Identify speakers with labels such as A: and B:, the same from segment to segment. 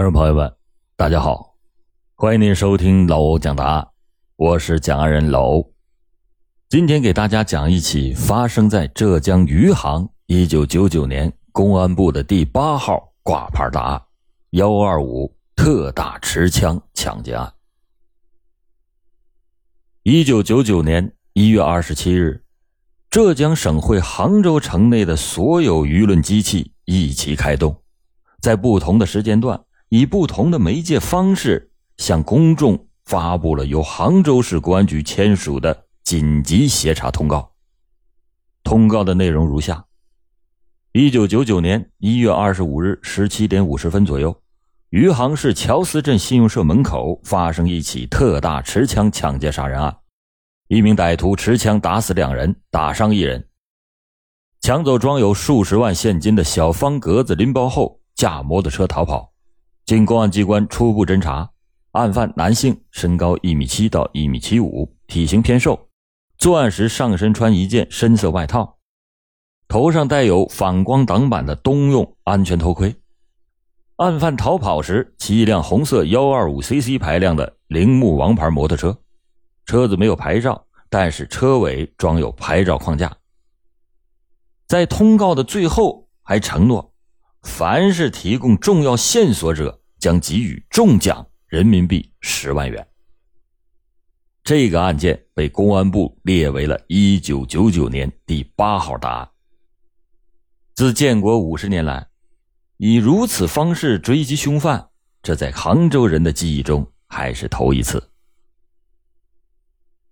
A: 听众朋友们，大家好，欢迎您收听老欧讲答案，我是讲案人老欧。今天给大家讲一起发生在浙江余杭一九九九年公安部的第八号挂牌大案——幺二五特大持枪抢劫案。一九九九年一月二十七日，浙江省会杭州城内的所有舆论机器一起开动，在不同的时间段。以不同的媒介方式向公众发布了由杭州市公安局签署的紧急协查通告。通告的内容如下：一九九九年一月二十五日十七点五十分左右，余杭市乔司镇信用社门口发生一起特大持枪抢劫杀人案，一名歹徒持枪打死两人，打伤一人，抢走装有数十万现金的小方格子拎包后，驾摩托车逃跑。经公安机关初步侦查，案犯男性，身高一米七到一米七五，体型偏瘦。作案时上身穿一件深色外套，头上戴有反光挡板的冬用安全头盔。案犯逃跑时骑一辆红色幺二五 CC 排量的铃木王牌摩托车，车子没有牌照，但是车尾装有牌照框架。在通告的最后还承诺，凡是提供重要线索者。将给予重奖人民币十万元。这个案件被公安部列为了一九九九年第八号大案。自建国五十年来，以如此方式追击凶犯，这在杭州人的记忆中还是头一次。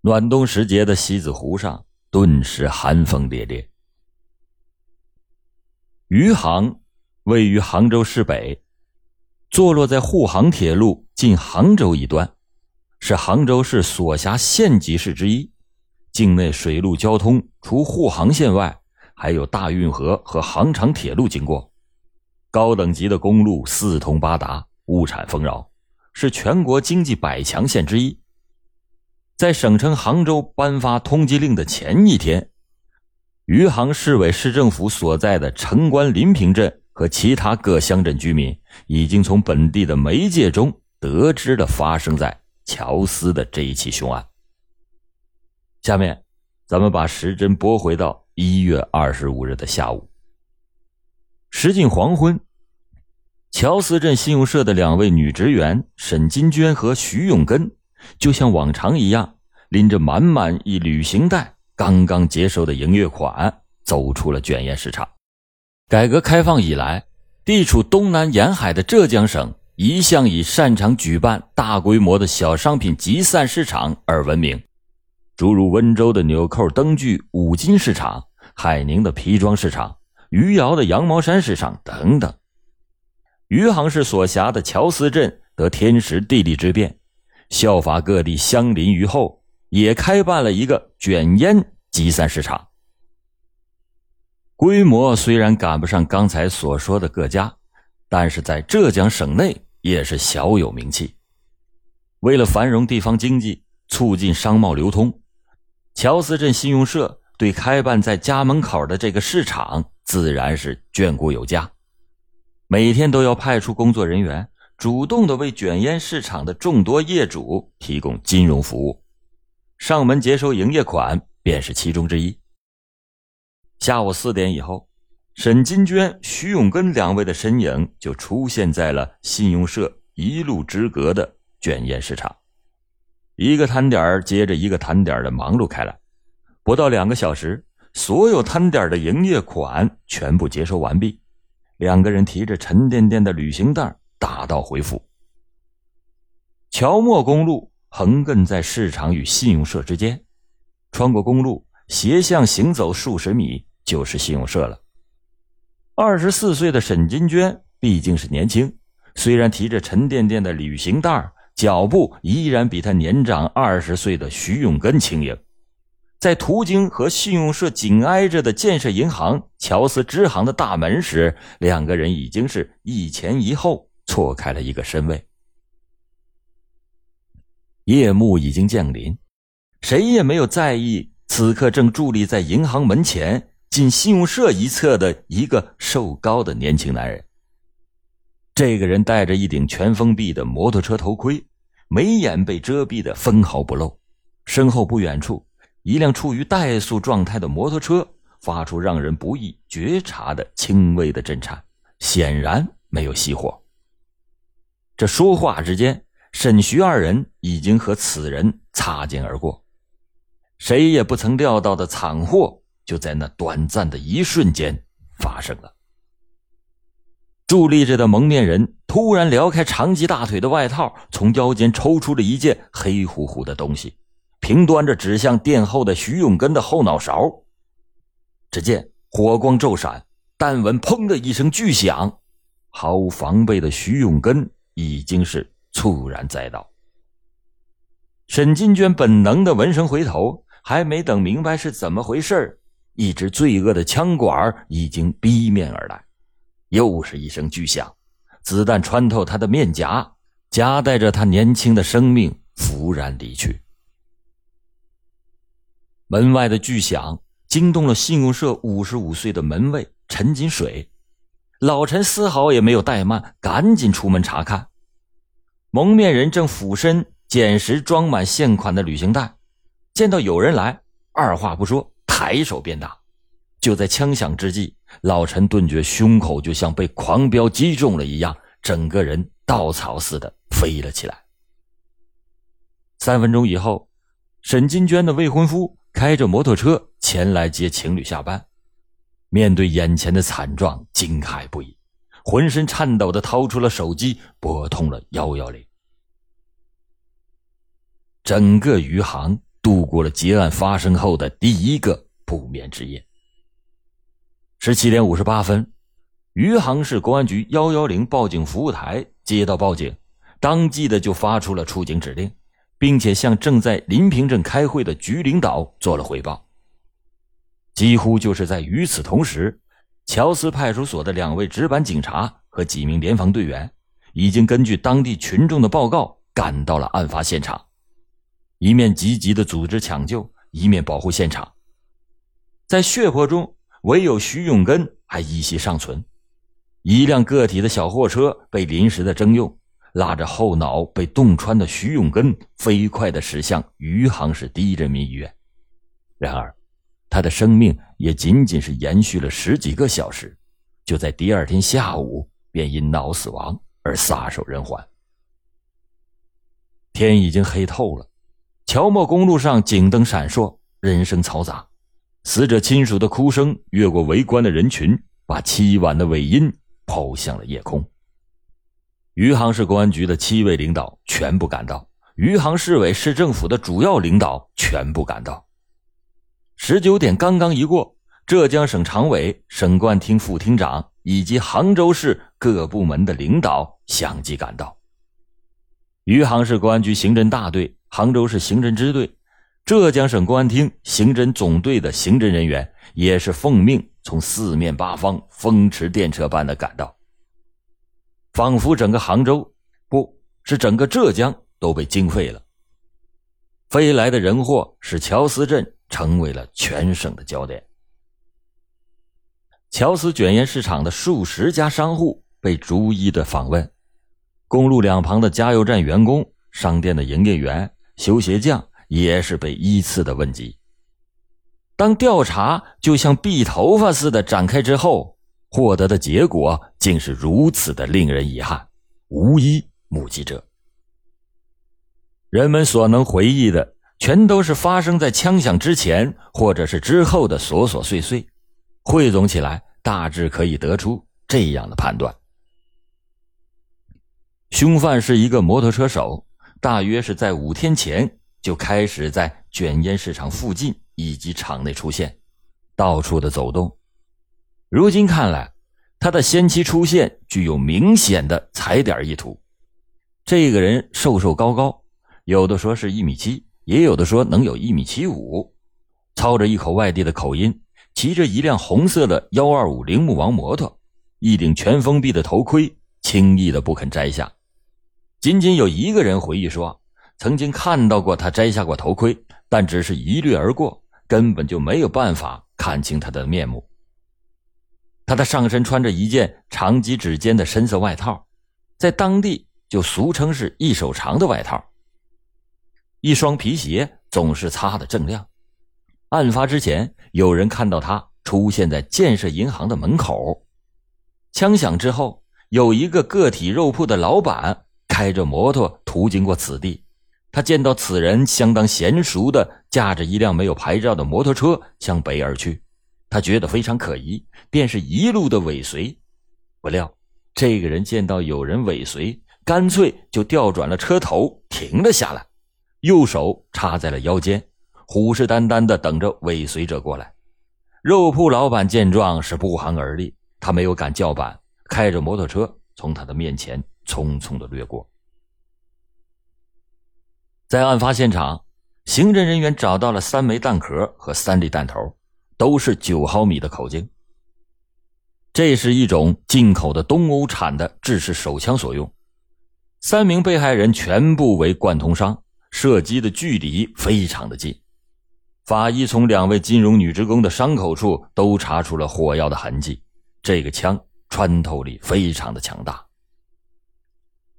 A: 暖冬时节的西子湖上，顿时寒风烈烈。余杭位于杭州市北。坐落在沪杭铁路进杭州一端，是杭州市所辖县级市之一。境内水陆交通除沪杭线外，还有大运河和杭长铁路经过，高等级的公路四通八达，物产丰饶，是全国经济百强县之一。在省城杭州颁发通缉令的前一天，余杭市委市政府所在的城关临平镇。和其他各乡镇居民已经从本地的媒介中得知了发生在乔司的这一起凶案。下面，咱们把时针拨回到一月二十五日的下午，时近黄昏，乔司镇信用社的两位女职员沈金娟和徐永根，就像往常一样，拎着满满一旅行袋刚刚接收的营业款，走出了卷烟市场。改革开放以来，地处东南沿海的浙江省一向以擅长举办大规模的小商品集散市场而闻名，诸如温州的纽扣灯具五金市场、海宁的皮装市场、余姚的羊毛衫市场等等。余杭市所辖的乔司镇得天时地利之便，效法各地相邻于后，也开办了一个卷烟集散市场。规模虽然赶不上刚才所说的各家，但是在浙江省内也是小有名气。为了繁荣地方经济，促进商贸流通，乔司镇信用社对开办在家门口的这个市场自然是眷顾有加，每天都要派出工作人员，主动的为卷烟市场的众多业主提供金融服务，上门接收营业款便是其中之一。下午四点以后，沈金娟、徐永根两位的身影就出现在了信用社一路之隔的卷烟市场。一个摊点接着一个摊点的忙碌开来，不到两个小时，所有摊点的营业款全部接收完毕。两个人提着沉甸甸的旅行袋打道回府。乔莫公路横亘在市场与信用社之间，穿过公路，斜向行走数十米。就是信用社了。二十四岁的沈金娟毕竟是年轻，虽然提着沉甸甸的旅行袋，脚步依然比她年长二十岁的徐永根轻盈。在途经和信用社紧挨着的建设银行乔司支行的大门时，两个人已经是一前一后错开了一个身位。夜幕已经降临，谁也没有在意此刻正伫立在银行门前。进信用社一侧的一个瘦高的年轻男人。这个人戴着一顶全封闭的摩托车头盔，眉眼被遮蔽的分毫不露。身后不远处，一辆处于怠速状态的摩托车发出让人不易觉察的轻微的震颤，显然没有熄火。这说话之间，沈徐二人已经和此人擦肩而过，谁也不曾料到的惨祸就在那短暂的一瞬间发生了。伫立着的蒙面人突然撩开长及大腿的外套，从腰间抽出了一件黑乎乎的东西，平端着指向殿后的徐永根的后脑勺。只见火光骤闪，但闻“砰”的一声巨响，毫无防备的徐永根。已经是猝然栽倒。沈金娟本能的闻声回头，还没等明白是怎么回事一支罪恶的枪管已经逼面而来，又是一声巨响，子弹穿透他的面颊，夹带着他年轻的生命拂然离去。门外的巨响惊动了信用社五十五岁的门卫陈金水。老陈丝毫也没有怠慢，赶紧出门查看。蒙面人正俯身捡拾装满现款的旅行袋，见到有人来，二话不说，抬手便打。就在枪响之际，老陈顿觉胸口就像被狂飙击中了一样，整个人稻草似的飞了起来。三分钟以后，沈金娟的未婚夫开着摩托车前来接情侣下班。面对眼前的惨状，惊骇不已，浑身颤抖的掏出了手机，拨通了幺幺零。整个余杭度过了劫案发生后的第一个不眠之夜。十七点五十八分，余杭市公安局幺幺零报警服务台接到报警，当即的就发出了出警指令，并且向正在临平镇开会的局领导做了汇报。几乎就是在与此同时，乔司派出所的两位值班警察和几名联防队员，已经根据当地群众的报告赶到了案发现场，一面积极的组织抢救，一面保护现场。在血泊中，唯有徐永根还依稀尚存。一辆个体的小货车被临时的征用，拉着后脑被洞穿的徐永根，飞快的驶向余杭市第一人民医院。然而。他的生命也仅仅是延续了十几个小时，就在第二天下午便因脑死亡而撒手人寰。天已经黑透了，乔莫公路上警灯闪烁，人声嘈杂，死者亲属的哭声越过围观的人群，把凄婉的尾音抛向了夜空。余杭市公安局的七位领导全部赶到，余杭市委市政府的主要领导全部赶到。十九点刚刚一过，浙江省常委、省公安厅副厅长以及杭州市各部门的领导相继赶到。余杭市公安局刑侦大队、杭州市刑侦支队、浙江省公安厅刑侦总队的刑侦人员也是奉命从四面八方风驰电掣般的赶到，仿佛整个杭州，不是整个浙江都被惊废了。飞来的人祸使乔司镇。成为了全省的焦点。乔司卷烟市场的数十家商户被逐一的访问，公路两旁的加油站员工、商店的营业员、修鞋匠也是被依次的问及。当调查就像篦头发似的展开之后，获得的结果竟是如此的令人遗憾，无一目击者。人们所能回忆的。全都是发生在枪响之前或者是之后的琐琐碎碎，汇总起来，大致可以得出这样的判断：凶犯是一个摩托车手，大约是在五天前就开始在卷烟市场附近以及场内出现，到处的走动。如今看来，他的先期出现具有明显的踩点意图。这个人瘦瘦高高，有的说是一米七。也有的说能有一米七五，操着一口外地的口音，骑着一辆红色的幺二五铃木王摩托，一顶全封闭的头盔，轻易的不肯摘下。仅仅有一个人回忆说，曾经看到过他摘下过头盔，但只是一掠而过，根本就没有办法看清他的面目。他的上身穿着一件长及指尖的深色外套，在当地就俗称是一手长的外套。一双皮鞋总是擦得锃亮。案发之前，有人看到他出现在建设银行的门口。枪响之后，有一个个体肉铺的老板开着摩托途经过此地，他见到此人相当娴熟的驾着一辆没有牌照的摩托车向北而去，他觉得非常可疑，便是一路的尾随。不料，这个人见到有人尾随，干脆就调转了车头停了下来，右手插在了腰间。虎视眈眈的等着尾随者过来，肉铺老板见状是不寒而栗，他没有敢叫板，开着摩托车从他的面前匆匆的掠过。在案发现场，刑侦人员找到了三枚弹壳和三粒弹头，都是九毫米的口径。这是一种进口的东欧产的制式手枪所用。三名被害人全部为贯通伤，射击的距离非常的近。法医从两位金融女职工的伤口处都查出了火药的痕迹，这个枪穿透力非常的强大。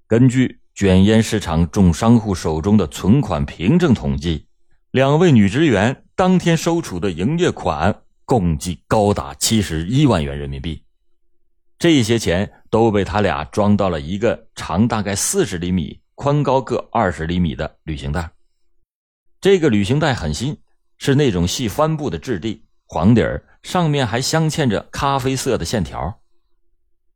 A: 根据卷烟市场众商户手中的存款凭证统计，两位女职员当天收储的营业款共计高达七十一万元人民币，这些钱都被他俩装到了一个长大概四十厘米、宽高各二十厘米的旅行袋。这个旅行袋很新。是那种细帆布的质地，黄底儿，上面还镶嵌着咖啡色的线条。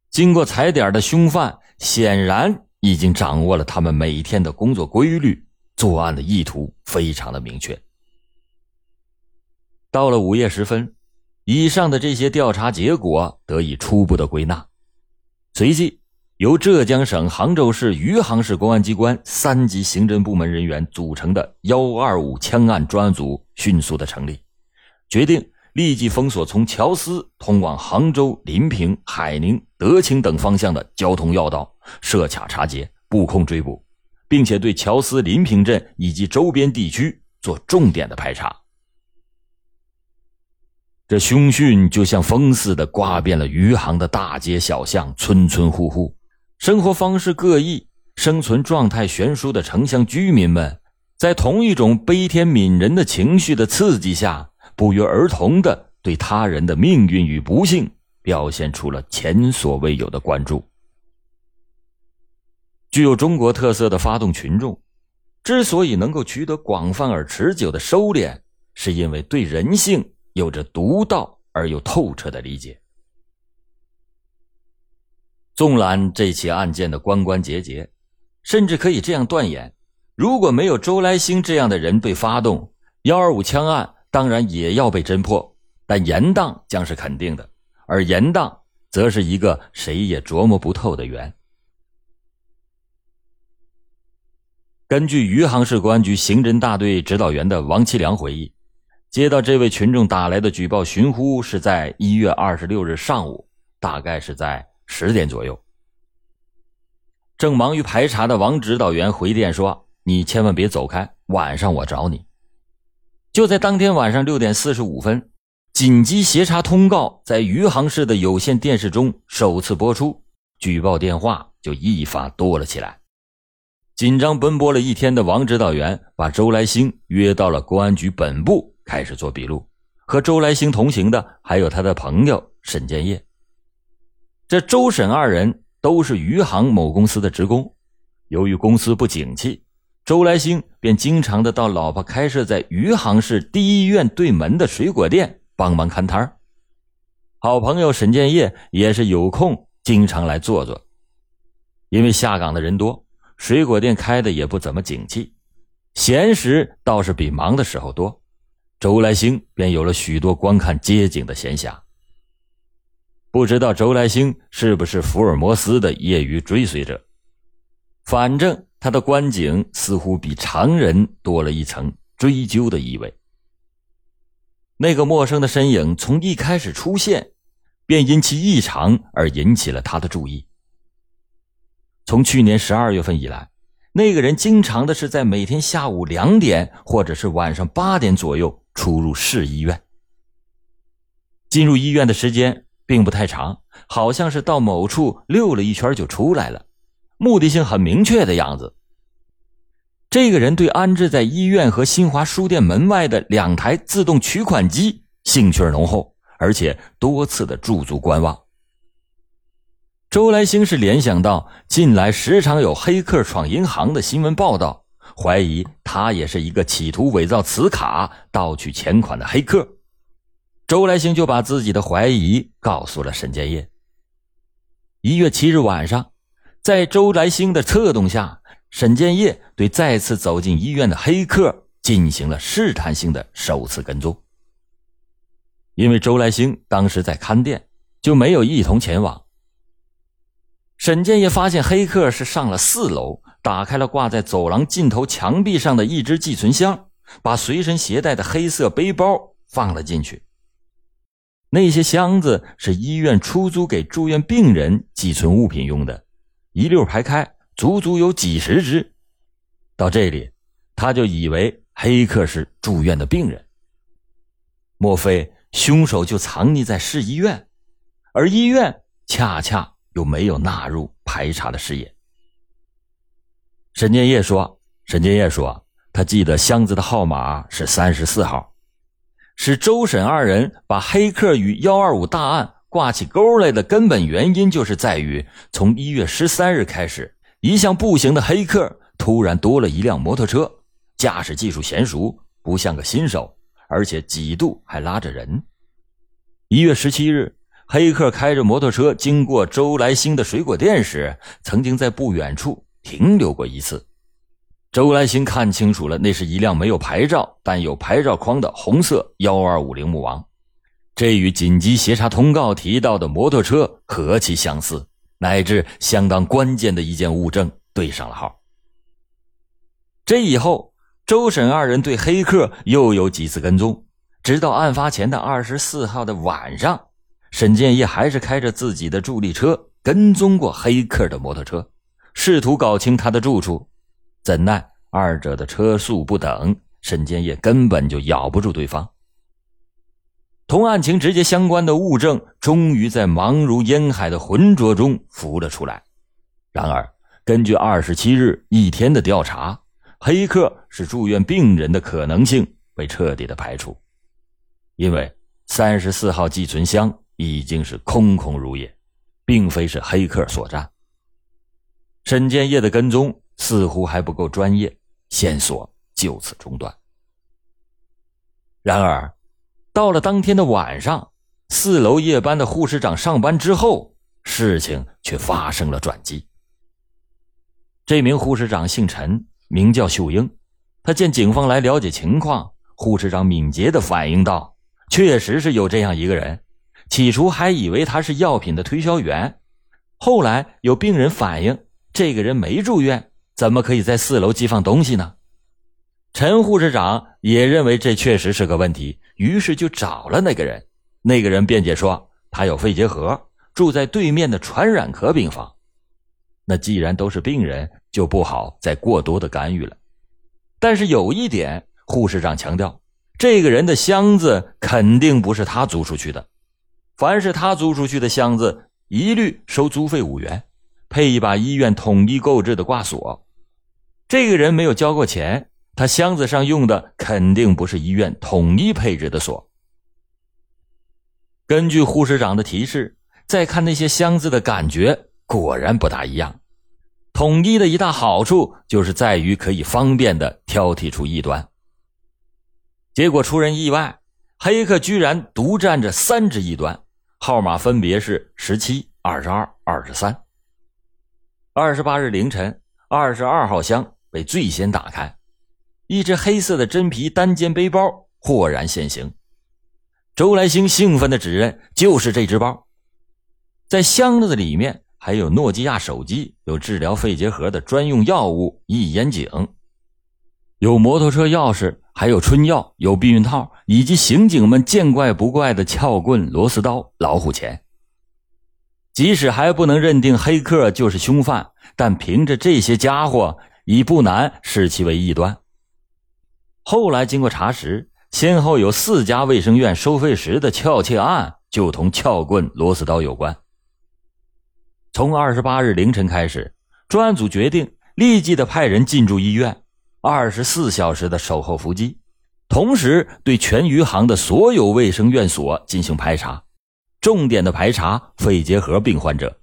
A: 经过踩点的凶犯显然已经掌握了他们每天的工作规律，作案的意图非常的明确。到了午夜时分，以上的这些调查结果得以初步的归纳，随即由浙江省杭州市余杭市公安机关三级刑侦部门人员组成的幺二五枪案专案组。迅速的成立，决定立即封锁从乔司通往杭州、临平、海宁、德清等方向的交通要道，设卡查缉，布控追捕，并且对乔司、临平镇以及周边地区做重点的排查。这凶讯就像风似的刮遍了余杭的大街小巷、村村户户，生活方式各异、生存状态悬殊的城乡居民们。在同一种悲天悯人的情绪的刺激下，不约而同的对他人的命运与不幸表现出了前所未有的关注。具有中国特色的发动群众，之所以能够取得广泛而持久的收敛，是因为对人性有着独到而又透彻的理解。纵览这起案件的关关节节，甚至可以这样断言。如果没有周来星这样的人被发动，幺二五枪案当然也要被侦破，但严当将是肯定的，而严当则是一个谁也琢磨不透的缘。根据余杭市公安局刑侦大队指导员的王其良回忆，接到这位群众打来的举报寻呼是在一月二十六日上午，大概是在十点左右。正忙于排查的王指导员回电说。你千万别走开，晚上我找你。就在当天晚上六点四十五分，紧急协查通告在余杭市的有线电视中首次播出，举报电话就一发多了起来。紧张奔波了一天的王指导员把周来星约到了公安局本部，开始做笔录。和周来星同行的还有他的朋友沈建业。这周沈二人都是余杭某公司的职工，由于公司不景气。周来星便经常的到老婆开设在余杭市第一医院对门的水果店帮忙看摊好朋友沈建业也是有空经常来坐坐。因为下岗的人多，水果店开的也不怎么景气，闲时倒是比忙的时候多。周来星便有了许多观看街景的闲暇。不知道周来星是不是福尔摩斯的业余追随者，反正。他的观景似乎比常人多了一层追究的意味。那个陌生的身影从一开始出现，便因其异常而引起了他的注意。从去年十二月份以来，那个人经常的是在每天下午两点或者是晚上八点左右出入市医院。进入医院的时间并不太长，好像是到某处溜了一圈就出来了。目的性很明确的样子。这个人对安置在医院和新华书店门外的两台自动取款机兴趣浓厚，而且多次的驻足观望。周来兴是联想到近来时常有黑客闯银行的新闻报道，怀疑他也是一个企图伪造磁卡盗取钱款的黑客。周来兴就把自己的怀疑告诉了沈建业。一月七日晚上，在周来兴的策动下。沈建业对再次走进医院的黑客进行了试探性的首次跟踪。因为周来兴当时在看店，就没有一同前往。沈建业发现黑客是上了四楼，打开了挂在走廊尽头墙壁上的一只寄存箱，把随身携带的黑色背包放了进去。那些箱子是医院出租给住院病人寄存物品用的，一溜排开。足足有几十只，到这里，他就以为黑客是住院的病人。莫非凶手就藏匿在市医院，而医院恰恰又没有纳入排查的视野？沈建业说：“沈建业说，他记得箱子的号码是三十四号，是周沈二人把黑客与幺二五大案挂起钩来的根本原因，就是在于从一月十三日开始。”一向步行的黑客突然多了一辆摩托车，驾驶技术娴熟，不像个新手，而且几度还拉着人。一月十七日，黑客开着摩托车经过周来兴的水果店时，曾经在不远处停留过一次。周来兴看清楚了，那是一辆没有牌照但有牌照框的红色幺二五铃木王，这与紧急协查通告提到的摩托车何其相似。乃至相当关键的一件物证对上了号。这以后，周沈二人对黑客又有几次跟踪，直到案发前的二十四号的晚上，沈建业还是开着自己的助力车跟踪过黑客的摩托车，试图搞清他的住处。怎奈二者的车速不等，沈建业根本就咬不住对方。同案情直接相关的物证，终于在茫如烟海的浑浊中浮了出来。然而，根据二十七日一天的调查，黑客是住院病人的可能性被彻底的排除，因为三十四号寄存箱已经是空空如也，并非是黑客所占。沈建业的跟踪似乎还不够专业，线索就此中断。然而。到了当天的晚上，四楼夜班的护士长上班之后，事情却发生了转机。这名护士长姓陈，名叫秀英。他见警方来了解情况，护士长敏捷的反应道：“确实是有这样一个人。”起初还以为他是药品的推销员，后来有病人反映，这个人没住院，怎么可以在四楼寄放东西呢？陈护士长也认为这确实是个问题，于是就找了那个人。那个人辩解说，他有肺结核，住在对面的传染科病房。那既然都是病人，就不好再过多的干预了。但是有一点，护士长强调，这个人的箱子肯定不是他租出去的。凡是他租出去的箱子，一律收租费五元，配一把医院统一购置的挂锁。这个人没有交过钱。他箱子上用的肯定不是医院统一配置的锁。根据护士长的提示，再看那些箱子的感觉，果然不大一样。统一的一大好处就是在于可以方便的挑剔出异端。结果出人意外，黑客居然独占着三只异端，号码分别是十七、二十二、二十三。二十八日凌晨，二十二号箱被最先打开。一只黑色的真皮单肩背包豁然现形，周来兴兴奋的指认就是这只包。在箱子的里面还有诺基亚手机，有治疗肺结核的专用药物一烟井，有摩托车钥匙，还有春药，有避孕套，以及刑警们见怪不怪的撬棍、螺丝刀、老虎钳。即使还不能认定黑客就是凶犯，但凭着这些家伙，已不难视其为异端。后来经过查实，先后有四家卫生院收费时的撬窃案就同撬棍、螺丝刀有关。从二十八日凌晨开始，专案组决定立即的派人进驻医院，二十四小时的守候伏击，同时对全余杭的所有卫生院所进行排查，重点的排查肺结核病患者。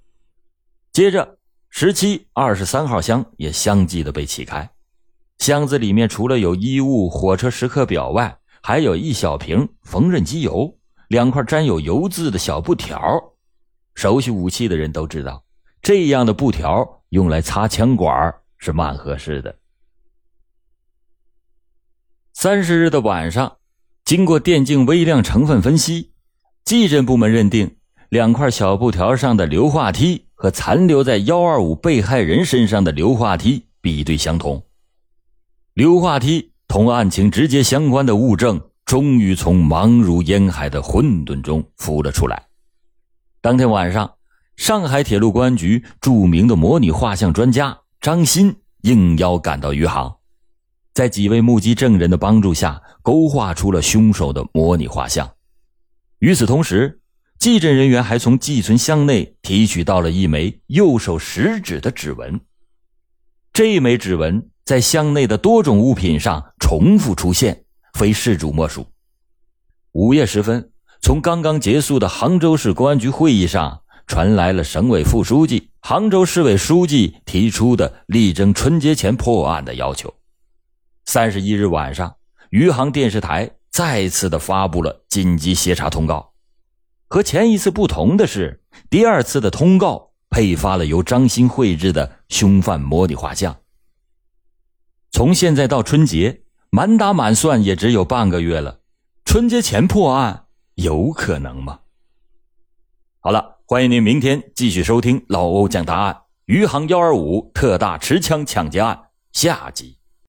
A: 接着，十七、二十三号箱也相继的被启开，箱子里面除了有衣物、火车时刻表外，还有一小瓶缝纫机油，两块沾有油渍的小布条。熟悉武器的人都知道，这样的布条。用来擦枪管是蛮合适的。三十日的晚上，经过电镜微量成分分析，技侦部门认定两块小布条上的硫化梯和残留在幺二五被害人身上的硫化梯比对相同。硫化梯同案情直接相关的物证，终于从茫如烟海的混沌中浮了出来。当天晚上。上海铁路公安局著名的模拟画像专家张鑫应邀赶到余杭，在几位目击证人的帮助下，勾画出了凶手的模拟画像。与此同时，技侦人员还从寄存箱内提取到了一枚右手食指的指纹。这枚指纹在箱内的多种物品上重复出现，非事主莫属。午夜时分，从刚刚结束的杭州市公安局会议上。传来了省委副书记、杭州市委书记提出的力争春节前破案的要求。三十一日晚上，余杭电视台再次的发布了紧急协查通告。和前一次不同的是，第二次的通告配发了由张鑫绘制的凶犯模拟画像。从现在到春节，满打满算也只有半个月了。春节前破案有可能吗？好了。欢迎您明天继续收听老欧讲答案，余杭幺二五特大持枪抢劫案下集。